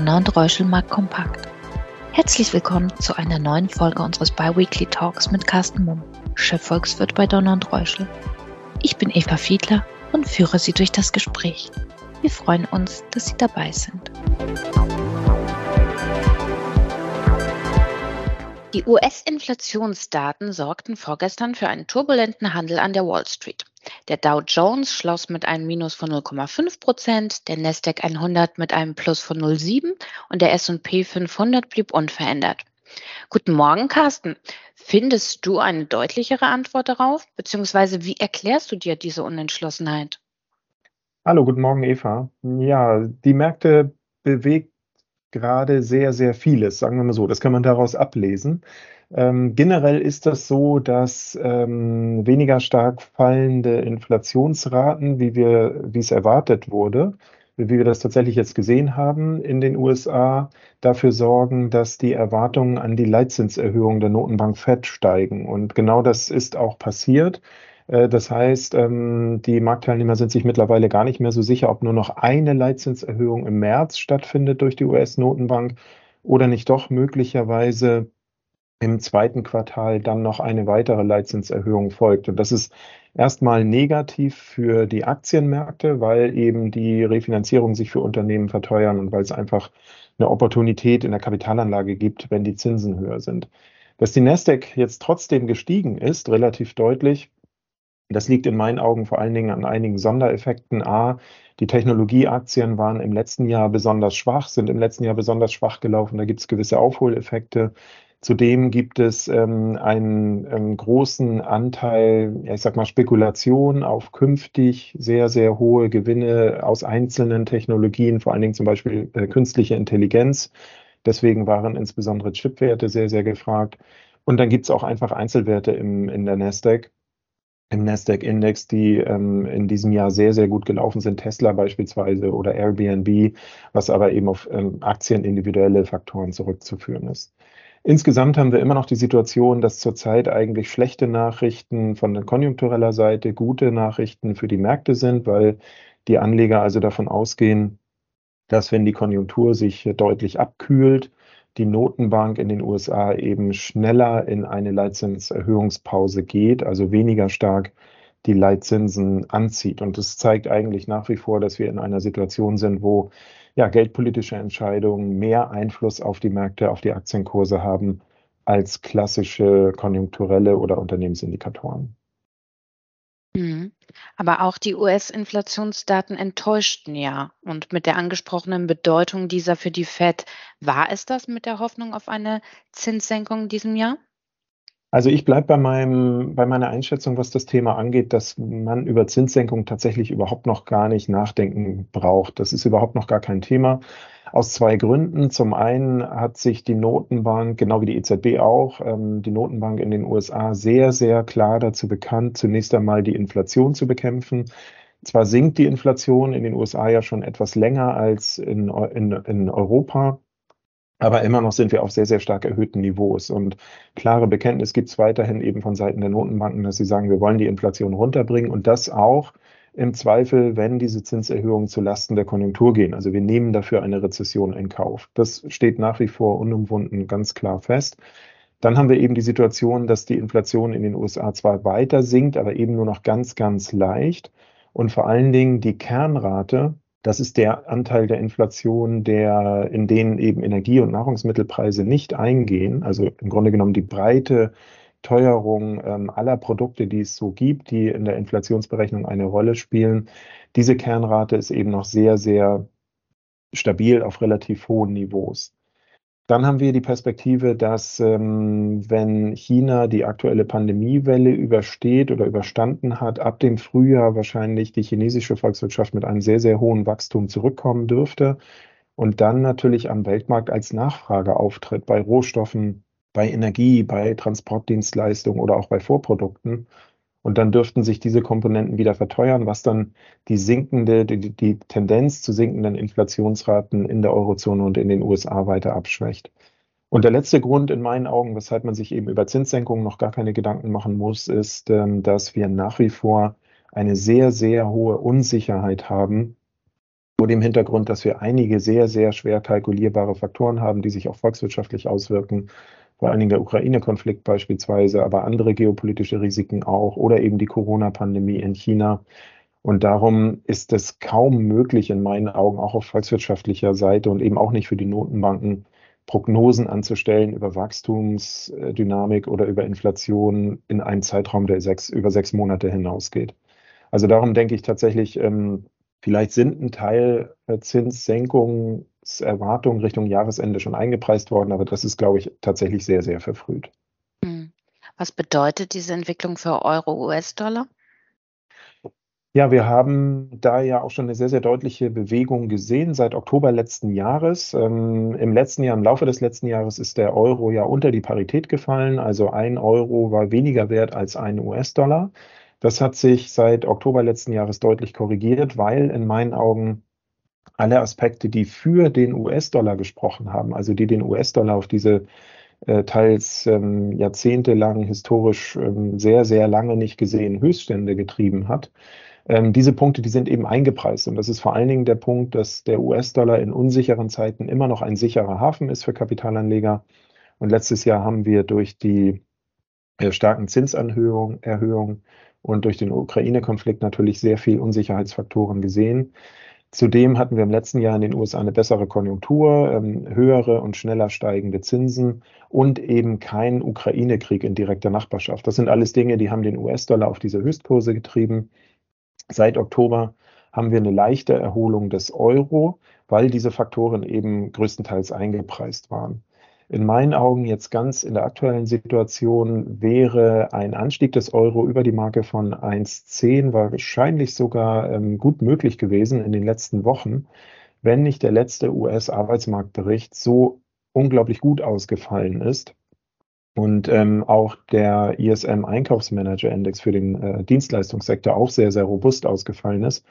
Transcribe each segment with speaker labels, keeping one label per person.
Speaker 1: Donner und Reuschel Markt Kompakt. Herzlich willkommen zu einer neuen Folge unseres Biweekly Talks mit Carsten Mumm, Chefvolkswirt bei Donner und Reuschel. Ich bin Eva Fiedler und führe Sie durch das Gespräch. Wir freuen uns, dass Sie dabei sind. Die US-Inflationsdaten sorgten vorgestern für einen turbulenten Handel an der Wall Street. Der Dow Jones schloss mit einem Minus von 0,5 Prozent, der Nasdaq 100 mit einem Plus von 0,7 und der S&P 500 blieb unverändert. Guten Morgen, Carsten. Findest du eine deutlichere Antwort darauf? Beziehungsweise wie erklärst du dir diese Unentschlossenheit?
Speaker 2: Hallo, guten Morgen, Eva. Ja, die Märkte bewegt gerade sehr, sehr vieles, sagen wir mal so. Das kann man daraus ablesen. Ähm, generell ist das so, dass ähm, weniger stark fallende Inflationsraten, wie wir, wie es erwartet wurde, wie wir das tatsächlich jetzt gesehen haben in den USA, dafür sorgen, dass die Erwartungen an die Leitzinserhöhung der Notenbank Fed steigen. Und genau das ist auch passiert. Äh, das heißt, ähm, die Marktteilnehmer sind sich mittlerweile gar nicht mehr so sicher, ob nur noch eine Leitzinserhöhung im März stattfindet durch die US-Notenbank oder nicht doch möglicherweise im zweiten Quartal dann noch eine weitere Leitzinserhöhung folgt. Und das ist erstmal negativ für die Aktienmärkte, weil eben die Refinanzierung sich für Unternehmen verteuern und weil es einfach eine Opportunität in der Kapitalanlage gibt, wenn die Zinsen höher sind. Dass die Nasdaq jetzt trotzdem gestiegen ist, relativ deutlich, das liegt in meinen Augen vor allen Dingen an einigen Sondereffekten. A, die Technologieaktien waren im letzten Jahr besonders schwach, sind im letzten Jahr besonders schwach gelaufen. Da gibt es gewisse Aufholeffekte. Zudem gibt es ähm, einen ähm, großen Anteil, ja, ich sag mal, Spekulation auf künftig sehr, sehr hohe Gewinne aus einzelnen Technologien, vor allen Dingen zum Beispiel äh, künstliche Intelligenz. Deswegen waren insbesondere Chipwerte sehr, sehr gefragt. Und dann gibt es auch einfach Einzelwerte im, in der Nasdaq im Nasdaq-Index, die ähm, in diesem Jahr sehr, sehr gut gelaufen sind, Tesla beispielsweise oder Airbnb, was aber eben auf ähm, Aktien individuelle Faktoren zurückzuführen ist. Insgesamt haben wir immer noch die Situation, dass zurzeit eigentlich schlechte Nachrichten von der konjunktureller Seite gute Nachrichten für die Märkte sind, weil die Anleger also davon ausgehen, dass wenn die Konjunktur sich deutlich abkühlt, die Notenbank in den USA eben schneller in eine Leitzinserhöhungspause geht, also weniger stark die Leitzinsen anzieht. Und das zeigt eigentlich nach wie vor, dass wir in einer Situation sind, wo ja, geldpolitische Entscheidungen mehr Einfluss auf die Märkte, auf die Aktienkurse haben als klassische konjunkturelle oder Unternehmensindikatoren.
Speaker 1: Mhm. Aber auch die US-Inflationsdaten enttäuschten ja. Und mit der angesprochenen Bedeutung dieser für die Fed, war es das mit der Hoffnung auf eine Zinssenkung in diesem Jahr?
Speaker 2: Also ich bleibe bei, meinem, bei meiner Einschätzung, was das Thema angeht, dass man über Zinssenkung tatsächlich überhaupt noch gar nicht nachdenken braucht. Das ist überhaupt noch gar kein Thema. Aus zwei Gründen. Zum einen hat sich die Notenbank, genau wie die EZB auch, ähm, die Notenbank in den USA sehr, sehr klar dazu bekannt, zunächst einmal die Inflation zu bekämpfen. Zwar sinkt die Inflation in den USA ja schon etwas länger als in, in, in Europa, aber immer noch sind wir auf sehr, sehr stark erhöhten Niveaus. Und klare Bekenntnis gibt es weiterhin eben von Seiten der Notenbanken, dass sie sagen, wir wollen die Inflation runterbringen und das auch im Zweifel, wenn diese Zinserhöhungen zu Lasten der Konjunktur gehen. Also wir nehmen dafür eine Rezession in Kauf. Das steht nach wie vor unumwunden ganz klar fest. Dann haben wir eben die Situation, dass die Inflation in den USA zwar weiter sinkt, aber eben nur noch ganz, ganz leicht. Und vor allen Dingen die Kernrate, das ist der Anteil der Inflation, der, in denen eben Energie- und Nahrungsmittelpreise nicht eingehen. Also im Grunde genommen die breite Teuerung ähm, aller Produkte, die es so gibt, die in der Inflationsberechnung eine Rolle spielen. Diese Kernrate ist eben noch sehr, sehr stabil auf relativ hohen Niveaus. Dann haben wir die Perspektive, dass ähm, wenn China die aktuelle Pandemiewelle übersteht oder überstanden hat, ab dem Frühjahr wahrscheinlich die chinesische Volkswirtschaft mit einem sehr, sehr hohen Wachstum zurückkommen dürfte und dann natürlich am Weltmarkt als Nachfrage auftritt bei Rohstoffen, bei Energie, bei Transportdienstleistungen oder auch bei Vorprodukten. Und dann dürften sich diese Komponenten wieder verteuern, was dann die sinkende, die, die Tendenz zu sinkenden Inflationsraten in der Eurozone und in den USA weiter abschwächt. Und der letzte Grund in meinen Augen, weshalb man sich eben über Zinssenkungen noch gar keine Gedanken machen muss, ist, ähm, dass wir nach wie vor eine sehr, sehr hohe Unsicherheit haben vor dem Hintergrund, dass wir einige sehr, sehr schwer kalkulierbare Faktoren haben, die sich auch volkswirtschaftlich auswirken, vor allen Dingen der Ukraine-Konflikt beispielsweise, aber andere geopolitische Risiken auch oder eben die Corona-Pandemie in China. Und darum ist es kaum möglich, in meinen Augen auch auf volkswirtschaftlicher Seite und eben auch nicht für die Notenbanken, Prognosen anzustellen über Wachstumsdynamik oder über Inflation in einem Zeitraum, der sechs, über sechs Monate hinausgeht. Also darum denke ich tatsächlich, ähm, vielleicht sind ein Teil Zinssenkungserwartungen Richtung Jahresende schon eingepreist worden, aber das ist, glaube ich, tatsächlich sehr, sehr verfrüht.
Speaker 1: Hm. Was bedeutet diese Entwicklung für Euro, US-Dollar?
Speaker 2: Ja, wir haben da ja auch schon eine sehr, sehr deutliche Bewegung gesehen seit Oktober letzten Jahres. Ähm, Im letzten Jahr, im Laufe des letzten Jahres ist der Euro ja unter die Parität gefallen. Also ein Euro war weniger wert als ein US-Dollar. Das hat sich seit Oktober letzten Jahres deutlich korrigiert, weil in meinen Augen alle Aspekte, die für den US-Dollar gesprochen haben, also die den US-Dollar auf diese äh, teils ähm, jahrzehntelang historisch ähm, sehr, sehr lange nicht gesehen Höchststände getrieben hat, ähm, diese Punkte, die sind eben eingepreist. Und das ist vor allen Dingen der Punkt, dass der US-Dollar in unsicheren Zeiten immer noch ein sicherer Hafen ist für Kapitalanleger. Und letztes Jahr haben wir durch die äh, starken Zinserhöhungen Erhöhungen und durch den Ukraine-Konflikt natürlich sehr viel Unsicherheitsfaktoren gesehen. Zudem hatten wir im letzten Jahr in den USA eine bessere Konjunktur, ähm, höhere und schneller steigende Zinsen und eben kein Ukraine-Krieg in direkter Nachbarschaft. Das sind alles Dinge, die haben den US-Dollar auf diese Höchstkurse getrieben. Seit Oktober haben wir eine leichte Erholung des Euro, weil diese Faktoren eben größtenteils eingepreist waren. In meinen Augen jetzt ganz in der aktuellen Situation wäre ein Anstieg des Euro über die Marke von 1,10 wahrscheinlich sogar ähm, gut möglich gewesen in den letzten Wochen, wenn nicht der letzte US-Arbeitsmarktbericht so unglaublich gut ausgefallen ist und ähm, auch der ISM Einkaufsmanager Index für den äh, Dienstleistungssektor auch sehr, sehr robust ausgefallen ist.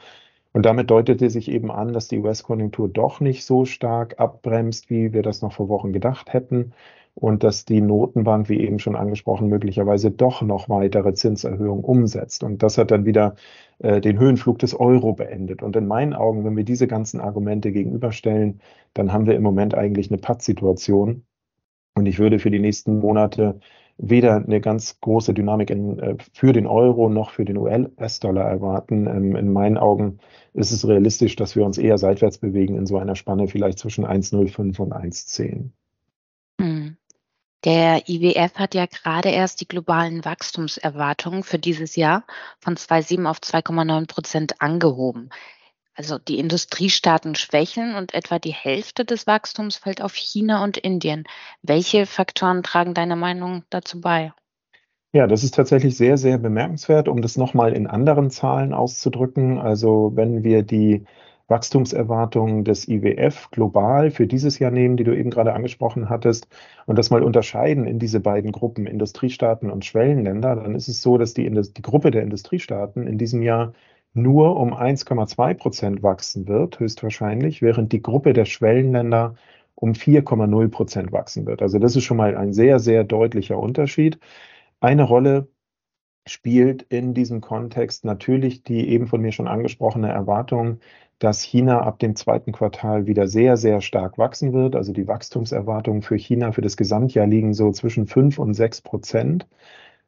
Speaker 2: Und damit deutete sich eben an, dass die US-Konjunktur doch nicht so stark abbremst, wie wir das noch vor Wochen gedacht hätten. Und dass die Notenbank, wie eben schon angesprochen, möglicherweise doch noch weitere Zinserhöhungen umsetzt. Und das hat dann wieder äh, den Höhenflug des Euro beendet. Und in meinen Augen, wenn wir diese ganzen Argumente gegenüberstellen, dann haben wir im Moment eigentlich eine Pattsituation, und ich würde für die nächsten Monate weder eine ganz große Dynamik in, äh, für den Euro noch für den US-Dollar erwarten. Ähm, in meinen Augen ist es realistisch, dass wir uns eher seitwärts bewegen in so einer Spanne vielleicht zwischen 1,05 und 1,10.
Speaker 1: Hm. Der IWF hat ja gerade erst die globalen Wachstumserwartungen für dieses Jahr von 2,7 auf 2,9 Prozent angehoben. Also die Industriestaaten schwächeln und etwa die Hälfte des Wachstums fällt auf China und Indien. Welche Faktoren tragen deiner Meinung dazu bei?
Speaker 2: Ja, das ist tatsächlich sehr, sehr bemerkenswert, um das nochmal in anderen Zahlen auszudrücken. Also wenn wir die Wachstumserwartungen des IWF global für dieses Jahr nehmen, die du eben gerade angesprochen hattest, und das mal unterscheiden in diese beiden Gruppen, Industriestaaten und Schwellenländer, dann ist es so, dass die, die Gruppe der Industriestaaten in diesem Jahr nur um 1,2 Prozent wachsen wird, höchstwahrscheinlich, während die Gruppe der Schwellenländer um 4,0 Prozent wachsen wird. Also das ist schon mal ein sehr, sehr deutlicher Unterschied. Eine Rolle spielt in diesem Kontext natürlich die eben von mir schon angesprochene Erwartung, dass China ab dem zweiten Quartal wieder sehr, sehr stark wachsen wird. Also die Wachstumserwartungen für China für das Gesamtjahr liegen so zwischen 5 und 6 Prozent.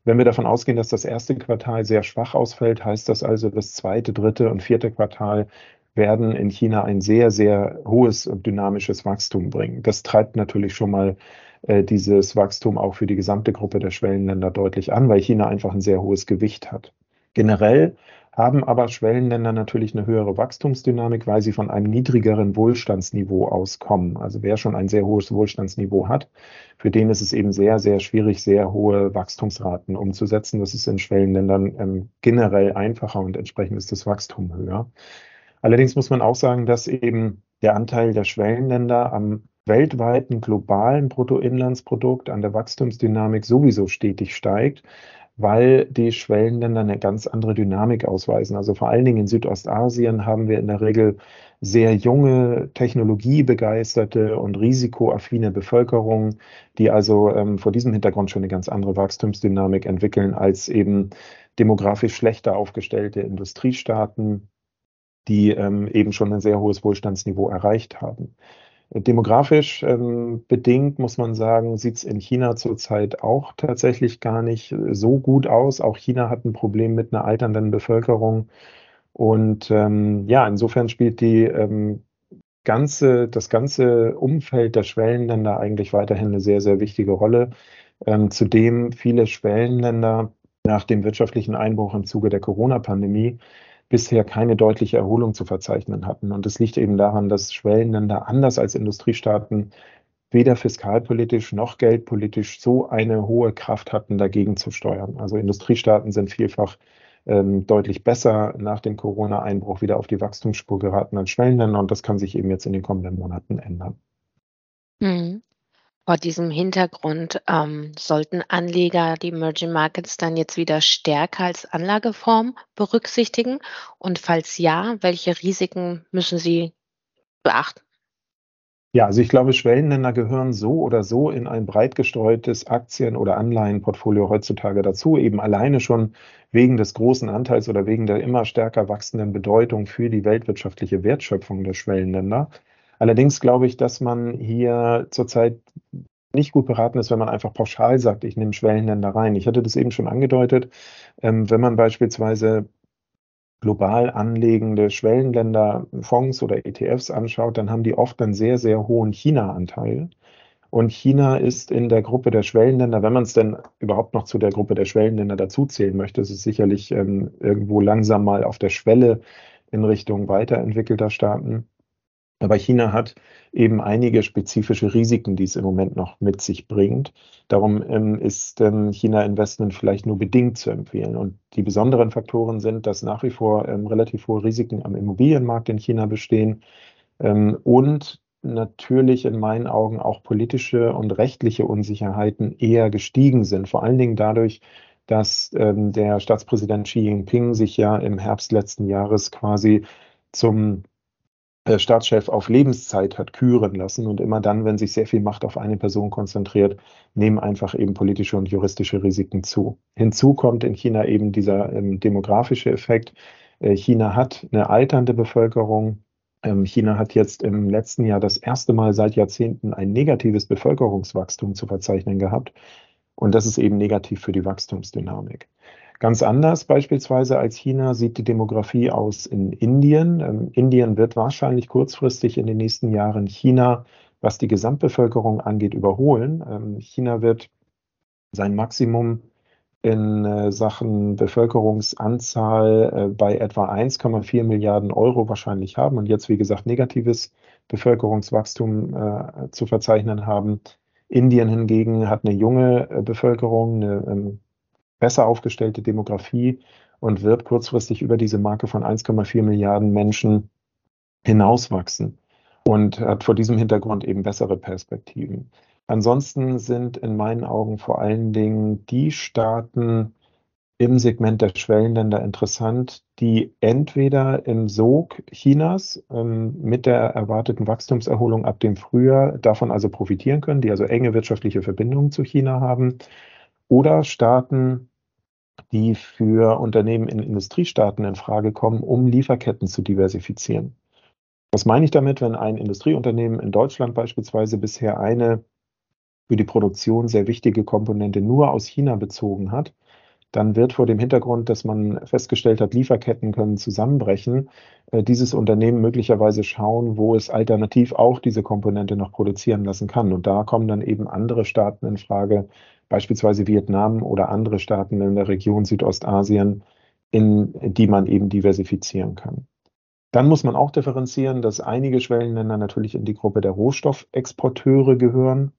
Speaker 2: Wenn wir davon ausgehen, dass das erste Quartal sehr schwach ausfällt, heißt das also, das zweite, dritte und vierte Quartal werden in China ein sehr, sehr hohes und dynamisches Wachstum bringen. Das treibt natürlich schon mal äh, dieses Wachstum auch für die gesamte Gruppe der Schwellenländer deutlich an, weil China einfach ein sehr hohes Gewicht hat. Generell haben aber Schwellenländer natürlich eine höhere Wachstumsdynamik, weil sie von einem niedrigeren Wohlstandsniveau auskommen. Also wer schon ein sehr hohes Wohlstandsniveau hat, für den ist es eben sehr, sehr schwierig, sehr hohe Wachstumsraten umzusetzen. Das ist in Schwellenländern ähm, generell einfacher und entsprechend ist das Wachstum höher. Allerdings muss man auch sagen, dass eben der Anteil der Schwellenländer am weltweiten globalen Bruttoinlandsprodukt an der Wachstumsdynamik sowieso stetig steigt weil die Schwellenländer eine ganz andere Dynamik ausweisen. Also vor allen Dingen in Südostasien haben wir in der Regel sehr junge, technologiebegeisterte und risikoaffine Bevölkerung, die also ähm, vor diesem Hintergrund schon eine ganz andere Wachstumsdynamik entwickeln als eben demografisch schlechter aufgestellte Industriestaaten die ähm, eben schon ein sehr hohes Wohlstandsniveau erreicht haben. Demografisch ähm, bedingt, muss man sagen, sieht es in China zurzeit auch tatsächlich gar nicht so gut aus. Auch China hat ein Problem mit einer alternden Bevölkerung. Und ähm, ja, insofern spielt die ähm, ganze, das ganze Umfeld der Schwellenländer eigentlich weiterhin eine sehr, sehr wichtige Rolle. Ähm, zudem viele Schwellenländer nach dem wirtschaftlichen Einbruch im Zuge der Corona-Pandemie bisher keine deutliche Erholung zu verzeichnen hatten. Und es liegt eben daran, dass Schwellenländer anders als Industriestaaten weder fiskalpolitisch noch geldpolitisch so eine hohe Kraft hatten, dagegen zu steuern. Also Industriestaaten sind vielfach ähm, deutlich besser nach dem Corona-Einbruch wieder auf die Wachstumsspur geraten als Schwellenländer und das kann sich eben jetzt in den kommenden Monaten ändern.
Speaker 1: Mhm. Vor diesem Hintergrund ähm, sollten Anleger die Emerging Markets dann jetzt wieder stärker als Anlageform berücksichtigen? Und falls ja, welche Risiken müssen sie beachten?
Speaker 2: Ja, also ich glaube, Schwellenländer gehören so oder so in ein breit gestreutes Aktien- oder Anleihenportfolio heutzutage dazu, eben alleine schon wegen des großen Anteils oder wegen der immer stärker wachsenden Bedeutung für die weltwirtschaftliche Wertschöpfung der Schwellenländer. Allerdings glaube ich, dass man hier zurzeit nicht gut beraten ist, wenn man einfach pauschal sagt, ich nehme Schwellenländer rein. Ich hatte das eben schon angedeutet. Ähm, wenn man beispielsweise global anlegende Schwellenländer Fonds oder ETFs anschaut, dann haben die oft einen sehr, sehr hohen China-Anteil. Und China ist in der Gruppe der Schwellenländer, wenn man es denn überhaupt noch zu der Gruppe der Schwellenländer dazuzählen möchte, ist es sicherlich ähm, irgendwo langsam mal auf der Schwelle in Richtung weiterentwickelter Staaten. Aber China hat eben einige spezifische Risiken, die es im Moment noch mit sich bringt. Darum ähm, ist ähm, China-Investment vielleicht nur bedingt zu empfehlen. Und die besonderen Faktoren sind, dass nach wie vor ähm, relativ hohe Risiken am Immobilienmarkt in China bestehen ähm, und natürlich in meinen Augen auch politische und rechtliche Unsicherheiten eher gestiegen sind. Vor allen Dingen dadurch, dass ähm, der Staatspräsident Xi Jinping sich ja im Herbst letzten Jahres quasi zum äh, Staatschef auf Lebenszeit hat küren lassen. Und immer dann, wenn sich sehr viel Macht auf eine Person konzentriert, nehmen einfach eben politische und juristische Risiken zu. Hinzu kommt in China eben dieser ähm, demografische Effekt. Äh, China hat eine alternde Bevölkerung. Ähm, China hat jetzt im letzten Jahr das erste Mal seit Jahrzehnten ein negatives Bevölkerungswachstum zu verzeichnen gehabt. Und das ist eben negativ für die Wachstumsdynamik. Ganz anders beispielsweise als China sieht die Demografie aus in Indien. Ähm, Indien wird wahrscheinlich kurzfristig in den nächsten Jahren China, was die Gesamtbevölkerung angeht, überholen. Ähm, China wird sein Maximum in äh, Sachen Bevölkerungsanzahl äh, bei etwa 1,4 Milliarden Euro wahrscheinlich haben und jetzt, wie gesagt, negatives Bevölkerungswachstum äh, zu verzeichnen haben. Indien hingegen hat eine junge äh, Bevölkerung, eine ähm, besser aufgestellte Demografie und wird kurzfristig über diese Marke von 1,4 Milliarden Menschen hinauswachsen und hat vor diesem Hintergrund eben bessere Perspektiven. Ansonsten sind in meinen Augen vor allen Dingen die Staaten im Segment der Schwellenländer interessant, die entweder im Sog Chinas ähm, mit der erwarteten Wachstumserholung ab dem Frühjahr davon also profitieren können, die also enge wirtschaftliche Verbindungen zu China haben, oder Staaten, die für Unternehmen in Industriestaaten in Frage kommen, um Lieferketten zu diversifizieren. Was meine ich damit, wenn ein Industrieunternehmen in Deutschland beispielsweise bisher eine für die Produktion sehr wichtige Komponente nur aus China bezogen hat, dann wird vor dem Hintergrund, dass man festgestellt hat, Lieferketten können zusammenbrechen, äh, dieses Unternehmen möglicherweise schauen, wo es alternativ auch diese Komponente noch produzieren lassen kann. Und da kommen dann eben andere Staaten in Frage, beispielsweise Vietnam oder andere Staaten in der Region Südostasien, in die man eben diversifizieren kann. Dann muss man auch differenzieren, dass einige Schwellenländer natürlich in die Gruppe der Rohstoffexporteure gehören.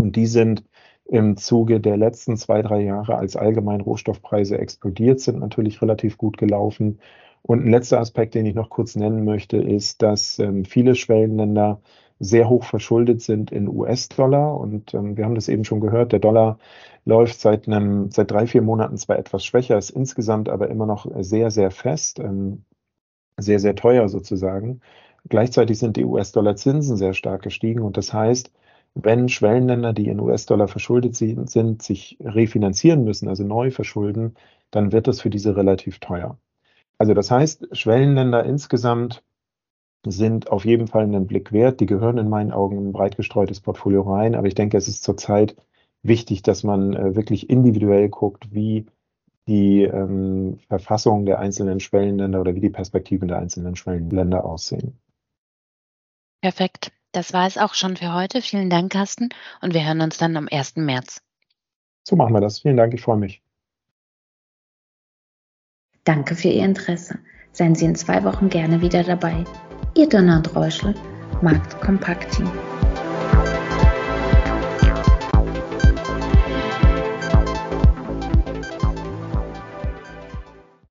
Speaker 2: Und die sind im Zuge der letzten zwei, drei Jahre, als allgemein Rohstoffpreise explodiert sind, natürlich relativ gut gelaufen. Und ein letzter Aspekt, den ich noch kurz nennen möchte, ist, dass ähm, viele Schwellenländer sehr hoch verschuldet sind in US-Dollar. Und ähm, wir haben das eben schon gehört, der Dollar läuft seit, einem, seit drei, vier Monaten zwar etwas schwächer, ist insgesamt aber immer noch sehr, sehr fest, ähm, sehr, sehr teuer sozusagen. Gleichzeitig sind die US-Dollar-Zinsen sehr stark gestiegen und das heißt, wenn Schwellenländer, die in US-Dollar verschuldet sind, sich refinanzieren müssen, also neu verschulden, dann wird das für diese relativ teuer. Also das heißt, Schwellenländer insgesamt sind auf jeden Fall einen Blick wert. Die gehören in meinen Augen in ein breit gestreutes Portfolio rein. Aber ich denke, es ist zurzeit wichtig, dass man äh, wirklich individuell guckt, wie die ähm, Verfassung der einzelnen Schwellenländer oder wie die Perspektiven der einzelnen Schwellenländer aussehen.
Speaker 1: Perfekt. Das war es auch schon für heute. Vielen Dank, Carsten. Und wir hören uns dann am 1. März.
Speaker 2: So machen wir das. Vielen Dank. Ich freue mich.
Speaker 3: Danke für Ihr Interesse. Seien Sie in zwei Wochen gerne wieder dabei. Ihr und Reuschel, Markt Kompakt Team.